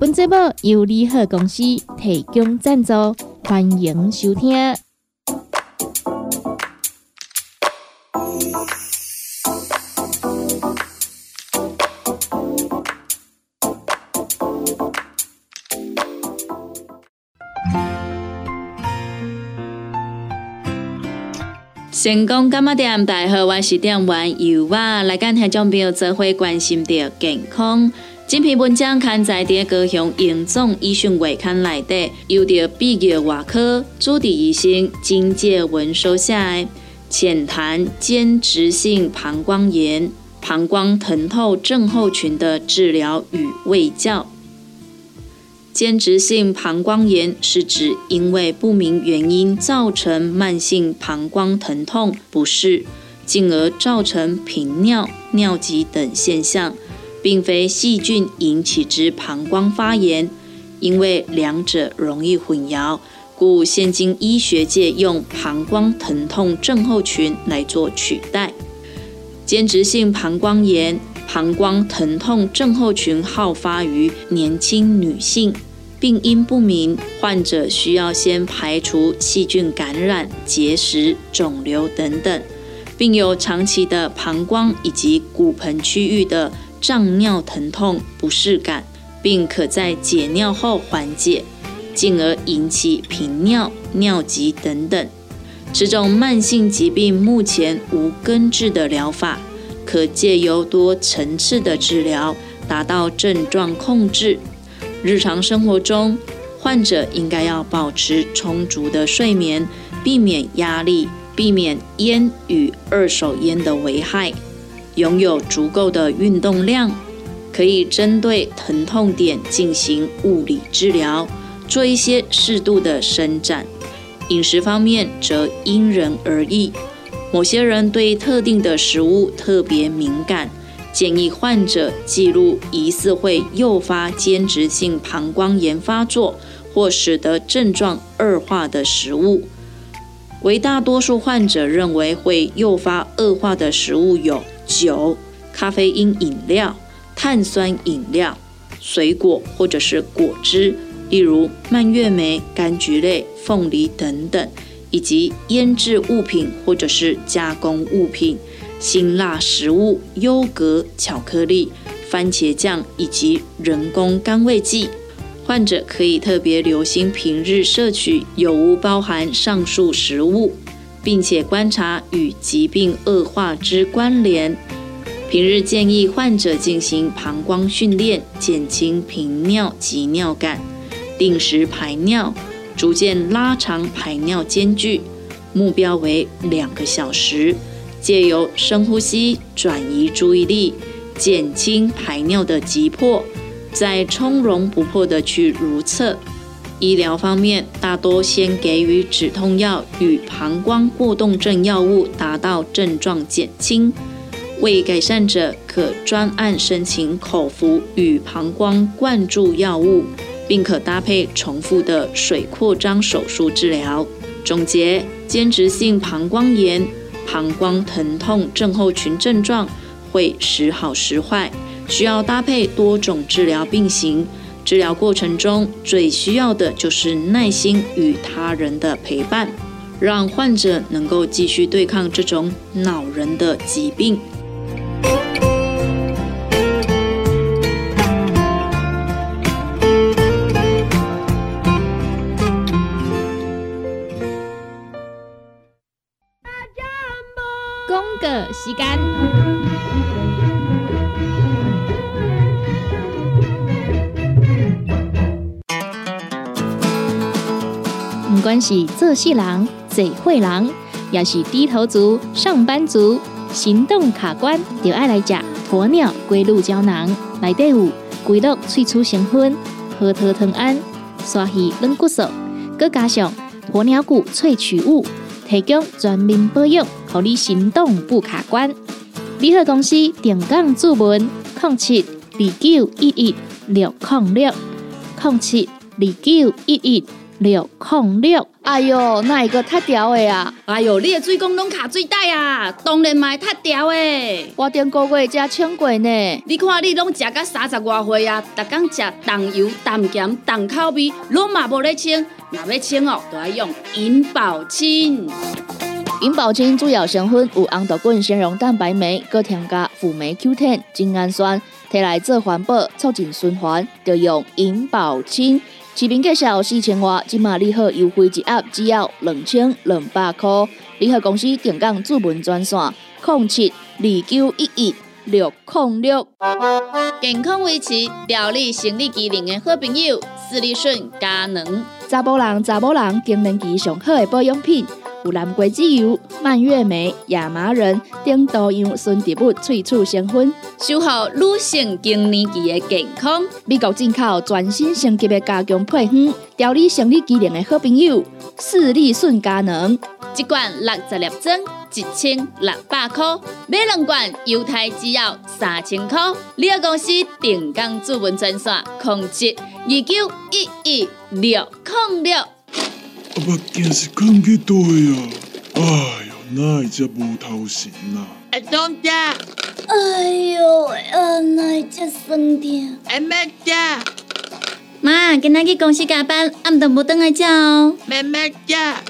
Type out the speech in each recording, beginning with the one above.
本节目由利好公司提供赞助，欢迎收听。成功干嘛店？大家好，我是店员尤啊，来跟听众朋友做伙关心着健康。这篇文章刊载在高雄荣总医学外刊内底，由着毕业外科主治医生金介文收下，浅谈间质性膀胱炎、膀胱疼痛症候群的治疗与卫教。间质性膀胱炎是指因为不明原因造成慢性膀胱疼痛不适，进而造成频尿、尿急等现象。并非细菌引起之膀胱发炎，因为两者容易混淆，故现今医学界用膀胱疼痛症候群来做取代。间质性膀胱炎、膀胱疼痛症候群好发于年轻女性，病因不明，患者需要先排除细菌感染、结石、肿瘤等等，并有长期的膀胱以及骨盆区域的。胀尿、疼痛、不适感，并可在解尿后缓解，进而引起频尿、尿急等等。这种慢性疾病目前无根治的疗法，可借由多层次的治疗，达到症状控制。日常生活中，患者应该要保持充足的睡眠，避免压力，避免烟与二手烟的危害。拥有足够的运动量，可以针对疼痛点进行物理治疗，做一些适度的伸展。饮食方面则因人而异，某些人对特定的食物特别敏感，建议患者记录疑似会诱发间质性膀胱炎发作或使得症状恶化的食物。为大多数患者认为会诱发恶化的食物有。酒、咖啡因饮料、碳酸饮料、水果或者是果汁，例如蔓越莓、柑橘类、凤梨等等，以及腌制物品或者是加工物品、辛辣食物、优格、巧克力、番茄酱以及人工甘味剂。患者可以特别留心平日摄取有无包含上述食物。并且观察与疾病恶化之关联。平日建议患者进行膀胱训练，减轻频尿及尿感，定时排尿，逐渐拉长排尿间距，目标为两个小时。借由深呼吸转移注意力，减轻排尿的急迫，再从容不迫地去如厕。医疗方面，大多先给予止痛药与膀胱过动症药物，达到症状减轻。未改善者，可专案申请口服与膀胱灌注药物，并可搭配重复的水扩张手术治疗。总结：间质性膀胱炎、膀胱疼痛症候群症状会时好时坏，需要搭配多种治疗并行。治疗过程中最需要的就是耐心与他人的陪伴，让患者能够继续对抗这种恼人的疾病。是做事人、嘴会人，也是低头族、上班族，行动卡关，就爱来吃鸵鸟龟鹿胶囊。内底有龟鹿萃取成分，核桃藤胺、刷鱼软骨素，佮加上鸵鸟骨萃取物，提供全面保养，让你行动不卡关。联合公司定岗注文：零七二九一一六零六零七二九一一六控六。哎哟，那一个太屌的啊！哎哟，你的水工拢卡水袋啊，当然嘛太屌的。我顶个月才称过呢。你看你拢食到三十外岁啊，逐工食重油、重咸、重口味，拢嘛无咧清。若要清哦，都要用银保清。银保清主要成分有红豆根、纤溶蛋白酶，搁添加辅酶 Q10、精氨酸，摕来做环保、促进循环，就用银保清。市面介绍四千瓦，今马联合优惠一盒只要两千两百块。联合公司定岗主文专线：零七二九一一六零六。健康维持、调理生理机能的好朋友——斯利顺佳能。查甫人、查某人经年期上好的保养品，有蓝桂枝油、蔓越莓、亚麻仁等多样纯植物萃取成分。守护女性更年期的健康，美国进口全新升级的加强配方，调理生理机能的好朋友——视力顺佳能，一罐六十粒装，一千六百块；买两罐，犹太只要三千块。你个公司定岗主文专线：控制二九一一六零六。阿目镜是看去对啊！哎呦，哪会只无头神啊？阿东家，哎呦，啊，哪只酸痛？阿妹家，妈，今仔去公司加班，暗顿无等来叫哦。妹妹家，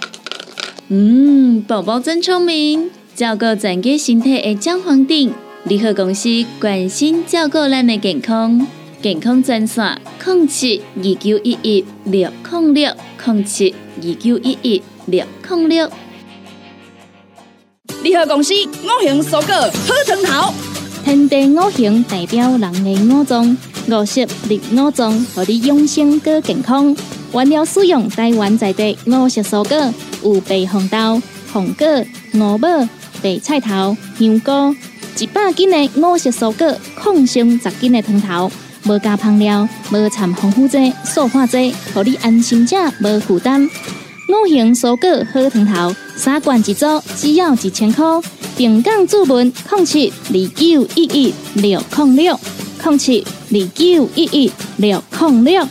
嗯，宝宝真聪明，照顾整个身体的姜黄定。联合公司关心照顾咱的健康，健康专线：零七二九一一六零六零七二九一一六零六。联合公司五行蔬果好汤头，天地五行代表人的五脏，五色绿五脏，互你养生更健康。原料使用台湾在地五色蔬果，有白红豆、红果、五宝、白菜头、香菇，一百斤的五色蔬果，抗性十斤的汤头，无加香料，无掺防腐剂、塑化剂，互你安心吃，无负担。五行蔬果好汤头，三罐一组，只要一千块。定岗注文：零七二九一一六零六零七二九一一六零六。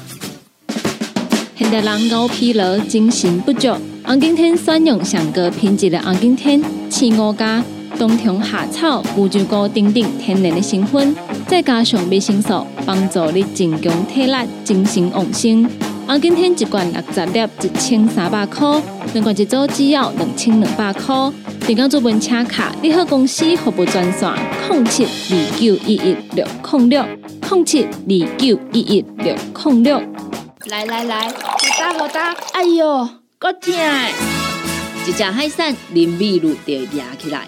现代人熬疲劳、精神不足，红景天选用上个品质的红景天，青五加冬虫夏草、乌鸡膏等等天然的成分，再加上维生素，帮助你增强体力、精神旺盛。啊，今天一罐六十粒，一千三百块；两罐一组，只要两千两百块。定岗做本车卡，你好公司服务专线：零七二九一一六零六零七二九一一六零六。来来来，好打好打！哎哟，够痛！一只海扇淋米露就压起来，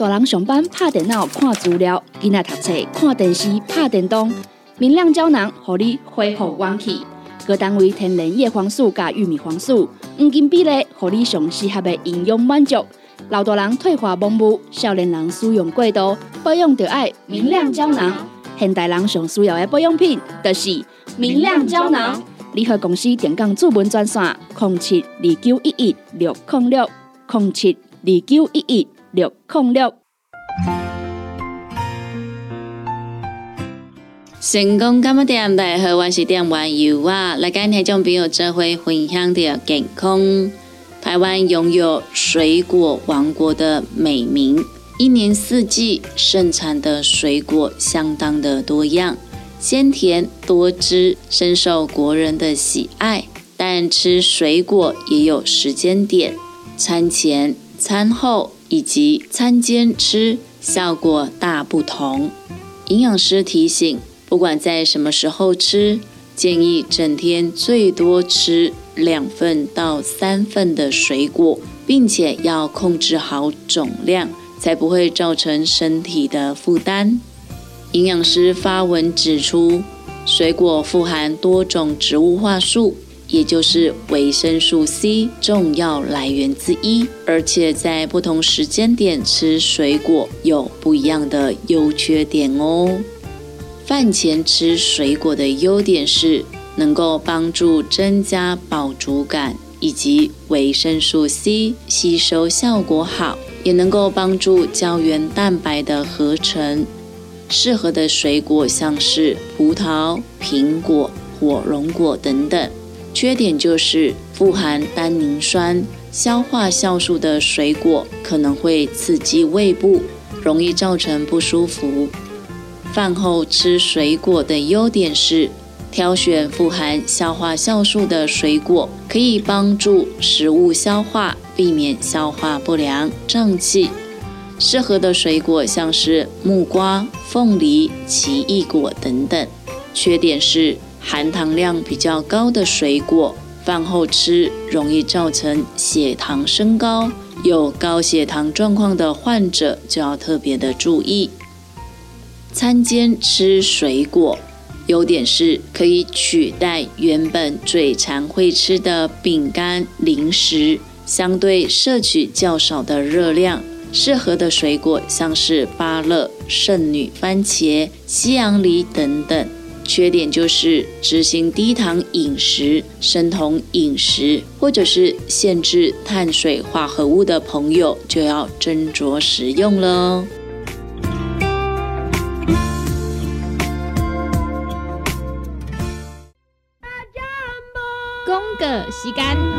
大人上班拍电脑看资料，囡仔读册看电视拍电动，明亮胶囊互你恢复元气。各单位天然叶黄素加玉米黄素，黄金比例，互你上适合的营养满足。老大人退化盲目，少年人使用过度，保养就爱明亮胶囊。现代人上需要的保养品，就是明亮胶囊。联合公司电讲主文专线：零七二九一一六零六零七二九一一六零六。成功干么店大家好，我是店员尤啊，来跟听众朋友这回分享的健康。台湾拥有水果王国的美名，一年四季盛产的水果相当的多样，鲜甜多汁，深受国人的喜爱。但吃水果也有时间点，餐前、餐后以及餐间吃效果大不同。营养师提醒。不管在什么时候吃，建议整天最多吃两份到三份的水果，并且要控制好总量，才不会造成身体的负担。营养师发文指出，水果富含多种植物化素，也就是维生素 C 重要来源之一。而且在不同时间点吃水果有不一样的优缺点哦。饭前吃水果的优点是能够帮助增加饱足感，以及维生素 C 吸收效果好，也能够帮助胶原蛋白的合成。适合的水果像是葡萄、苹果、火龙果等等。缺点就是富含单宁酸、消化酵素的水果可能会刺激胃部，容易造成不舒服。饭后吃水果的优点是，挑选富含消化酵素的水果，可以帮助食物消化，避免消化不良、胀气。适合的水果像是木瓜、凤梨、奇异果等等。缺点是含糖量比较高的水果，饭后吃容易造成血糖升高。有高血糖状况的患者就要特别的注意。餐间吃水果，优点是可以取代原本嘴馋会吃的饼干、零食，相对摄取较少的热量。适合的水果像是芭乐、圣女番茄、西洋梨等等。缺点就是执行低糖饮食、生酮饮食，或者是限制碳水化合物的朋友，就要斟酌食用了。公个时间。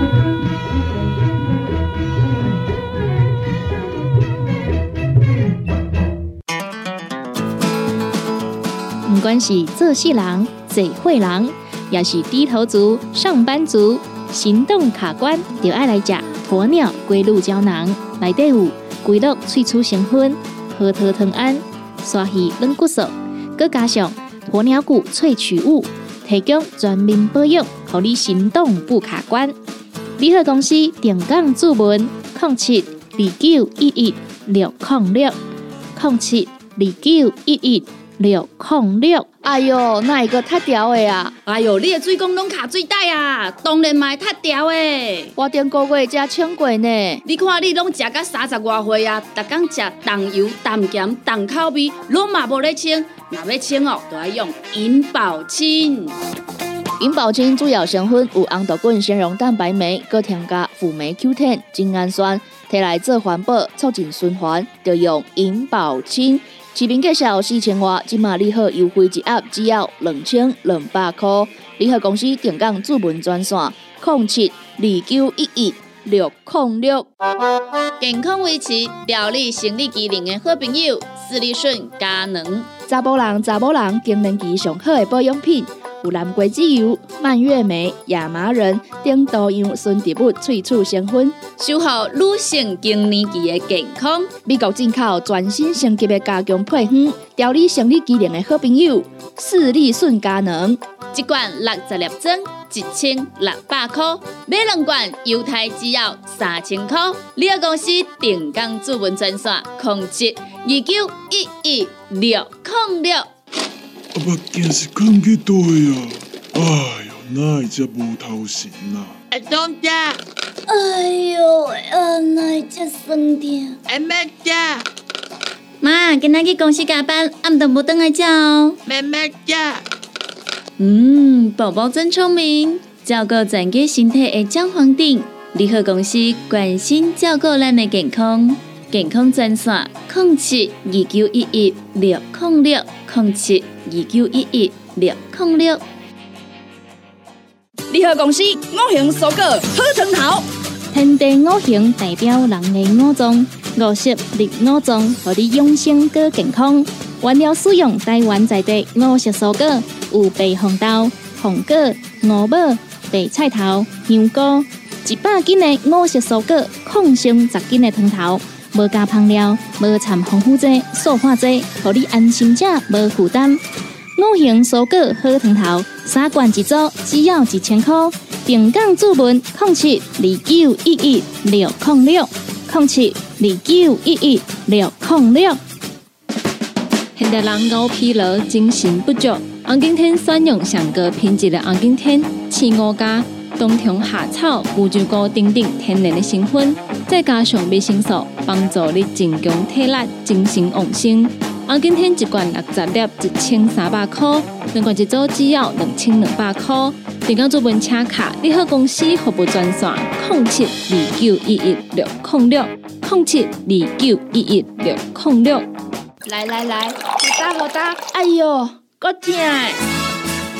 是做事人、嘴会人，也是低头族、上班族，行动卡关，就爱来食鸵鸟龟鹿胶囊。内底有龟鹿萃取成分、核桃藤胺、刷鱼软骨素，佮加上鸵鸟骨萃取物，提供全面保养，让你行动不卡关。联合公司定岗注文：零七二九一一六零六零七二九一一。六控六，哎哟，那一个太屌的啊！哎哟，你的水工拢卡水袋啊，当然嘛太屌的。我顶个月才称过呢。你看你拢食到三十外岁啊，逐工食重油、重咸、重口味，拢嘛无咧称。若要称哦，都要用银保清。银保清主要成分有红豆根、纤溶蛋白酶，搁添加辅酶 Q10、精氨酸，摕来做环保、促进循环，就用银保清。市民介绍四千瓦，今马联合优惠一盒只要两千两百块。联合公司定岗主文专线：零七二九一一六零六。健康维持、调理生理机能的好朋友——斯利顺佳能。查甫人、查某人更年期上好的保养品。有蓝桂枝油、蔓越莓、亚麻仁等多样纯植物萃取成分，守护女性更年期的健康。美国进口全新升级的加强配方，调理生理机能的好朋友——视力顺佳能。一罐六十粒装，一千六百块；买两罐，犹太只要三千块。你个公司定岗主文专线：控制二九一一六零六。阿目镜是看几多呀？哎哟，哪会这无头神呐？阿东家，哎呦，啊，哪这酸痛？阿妹家，妈，今仔去公司加班，暗顿无等来叫哦。妹妹家，嗯，宝宝真聪明，照顾全家身体的姜黄顶，联合公司关心照顾咱的健康，健康专线：零七二九一一六零六零七。二九一一六零六，联合公司五行蔬果好成头，天地五行代表人的五脏，五色绿五脏，让你养生更健康。原料使用台湾在地五色蔬果，有白红豆、红果、五宝、白菜头、香菇，一百斤的五色蔬果，抗性十斤的汤头，无加香料，无掺防腐剂、塑化剂，让你安心吃无负担。五行蔬果好汤头，三罐一组，只要一千块。平港注文控七二九一一六零六零七二九一一六零六。现代人熬疲劳，精神不足。红景天选用上个品质的红景天，青五加冬虫夏草、乌鸡菇等等天然的成分，再加上维生素，帮助你增强体力、精神旺盛。红景天一罐六十粒，一千三百块；两罐一组，只要两千两百块。电工做文车卡，你好公司服务专线：零七二九一一六零六零七二九一一六零六。来来来，好打好打，哎呦，够痛！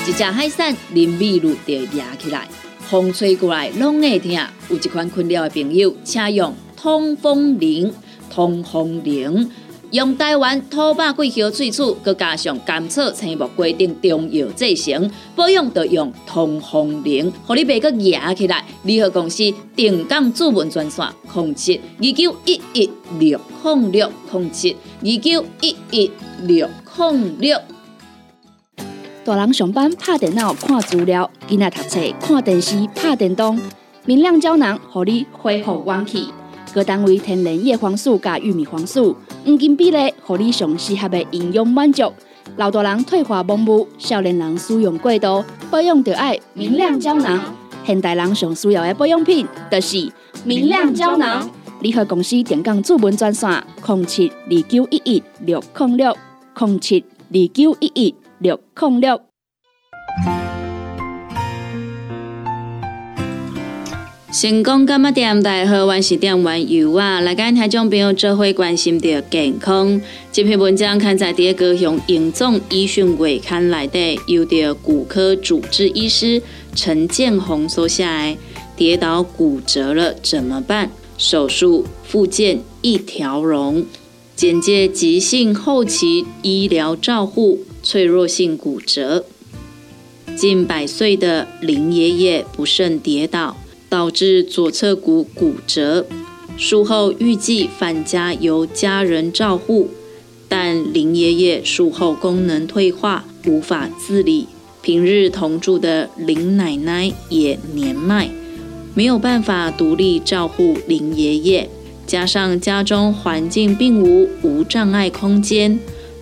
一只海扇淋米露就压起来，风吹过来拢会疼。有一款困扰的朋友，请用通风铃，通风铃。用台湾土八桂香萃取，佮加上甘草、青木规定中药制成，保养要用通风灵，互你袂佮压起来。联合公司定岗主文专线：零七二九一一六控六零七二九一一六控六。大人上班拍电脑看资料，囡仔读册看电视拍电动，明亮胶囊，互你恢复元气。各单位天然叶黄素加玉米黄素，黄金比例，互你上适合的营养满足。老大人退化盲目，少年人使用过度，保养就爱明亮胶囊。现代人上需要的保养品，就是明亮胶囊。联合公司电讲主文专线：零七二九一一六零六零七二九一一六零六。成功干嘛店大好，我是店员尤啊，来跟听众朋友做伙关心着健康。这篇文章刊在第高雄营总医讯月刊内底，由着骨科主治医师陈建宏所写。跌倒骨折了怎么办？手术复健一条龙。简介：急性后期医疗照护，脆弱性骨折。近百岁的林爷爷不慎跌倒。导致左侧骨骨折，术后预计返家由家人照护，但林爷爷术后功能退化，无法自理。平日同住的林奶奶也年迈，没有办法独立照护林爷爷，加上家中环境并无无障碍空间，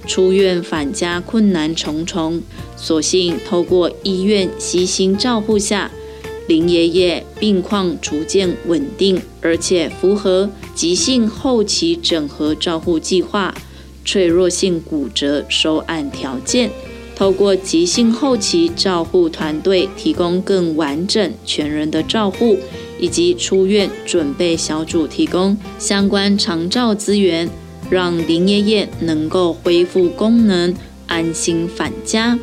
出院返家困难重重，所幸透过医院悉心照护下。林爷爷病况逐渐稳定，而且符合急性后期整合照护计划脆弱性骨折收案条件。透过急性后期照护团队提供更完整全人的照护，以及出院准备小组提供相关长照资源，让林爷爷能够恢复功能，安心返家。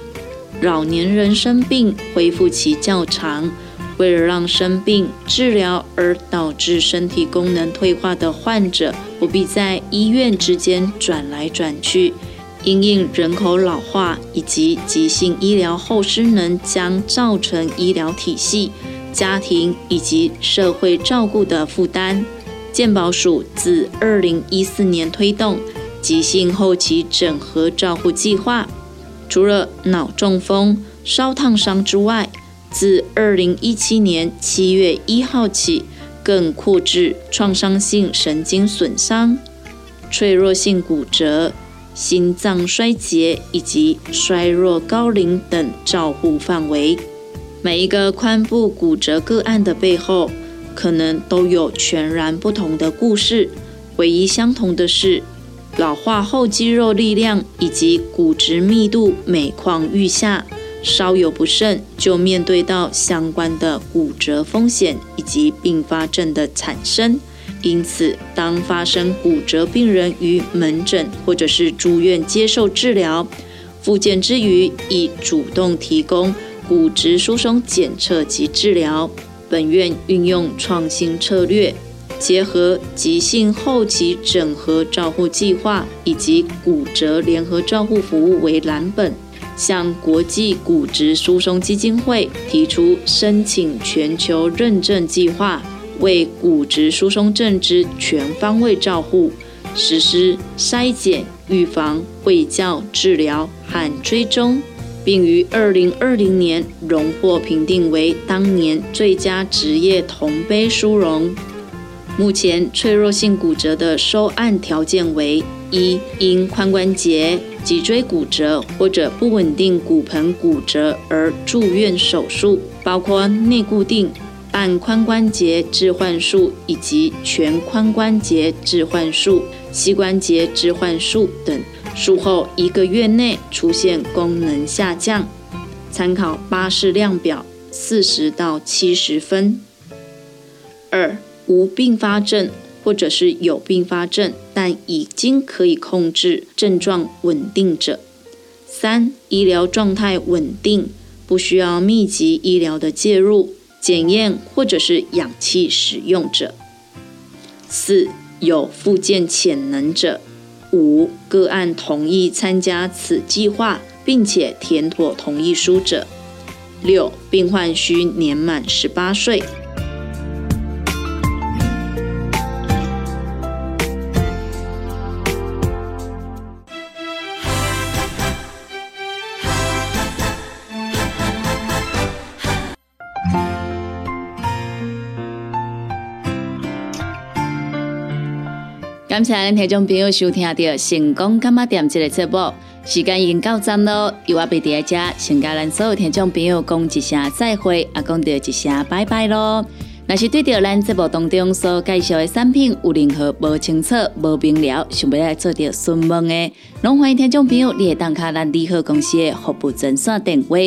老年人生病恢复期较长。为了让生病治疗而导致身体功能退化的患者不必在医院之间转来转去，因应人口老化以及急性医疗后失能将造成医疗体系、家庭以及社会照顾的负担，健保署自二零一四年推动急性后期整合照护计划，除了脑中风、烧烫伤之外。自二零一七年七月一号起，更扩至创伤性神经损伤、脆弱性骨折、心脏衰竭以及衰弱高龄等照护范围。每一个髋部骨折个案的背后，可能都有全然不同的故事。唯一相同的是，老化后肌肉力量以及骨质密度每况愈下。稍有不慎，就面对到相关的骨折风险以及并发症的产生。因此，当发生骨折病人于门诊或者是住院接受治疗、复健之余，亦主动提供骨质疏松检测及治疗。本院运用创新策略，结合急性后期整合照护计划以及骨折联合照护服务为蓝本。向国际骨质疏松基金会提出申请全球认证计划，为骨质疏松症之全方位照护实施筛检、预防、卫教、治疗和追踪，并于二零二零年荣获评定为当年最佳职业铜杯殊荣。目前脆弱性骨折的收案条件为：一、因髋关节、脊椎骨折或者不稳定骨盆骨折而住院手术，包括内固定、半髋关节置换术以及全髋关节置换术、膝关节置换术等。术后一个月内出现功能下降，参考巴氏量表，四十到七十分。二无并发症，或者是有并发症，但已经可以控制，症状稳定者；三、医疗状态稳定，不需要密集医疗的介入、检验或者是氧气使用者；四、有复健潜能者；五、个案同意参加此计划，并且填妥同意书者；六、病患需年满十八岁。感谢听众朋友收听到成功干嘛店这个节目，时间已经到站咯，由我贝伫遮，先甲咱所有听众朋友讲一声再会，也讲到一声拜拜咯。若是对着咱节目当中所介绍的产品有任何无清楚、无明了，想要来做着询问的，拢欢迎听众朋友你会打卡咱利好公司的服务专线电话，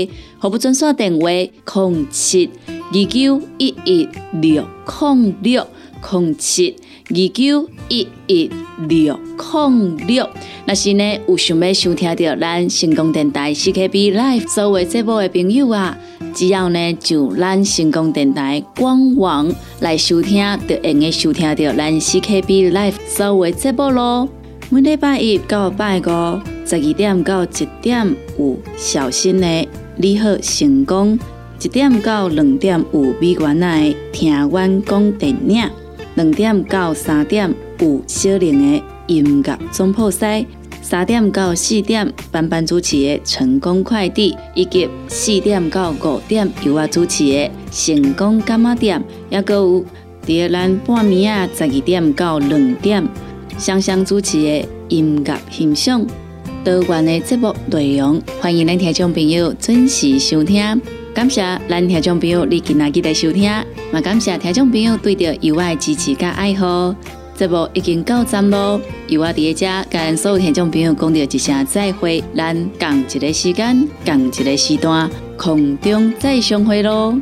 服务专线电话：零七二九一一六零六零七。二九一一六零六，若是呢有想要收听到咱成功电台 CKB Live 所有节目的朋友啊，只要呢就咱成功电台官网来收听，就用个收听到咱 CKB Live 所有节目咯。每礼拜一到拜五十二点到一点有小新的你好成功，一点到两点有美元来听阮讲电影。两点到三点有小玲的音乐总铺西，三点到四点班班主持的成功快递，以及四点到五点由我主持的成功干妈店，也个有第二咱半暝啊十二点到两点香香主持的音乐欣赏，多元的节目内容，欢迎咱听众朋友准时收听。感谢咱听众朋友你今仔日来收听，也感谢听众朋友对着有爱支持甲爱好。节目已经到站咯，由我伫遮跟所有听众朋友讲着一声再会，咱共一个时间，共一个时段，空中再相会咯。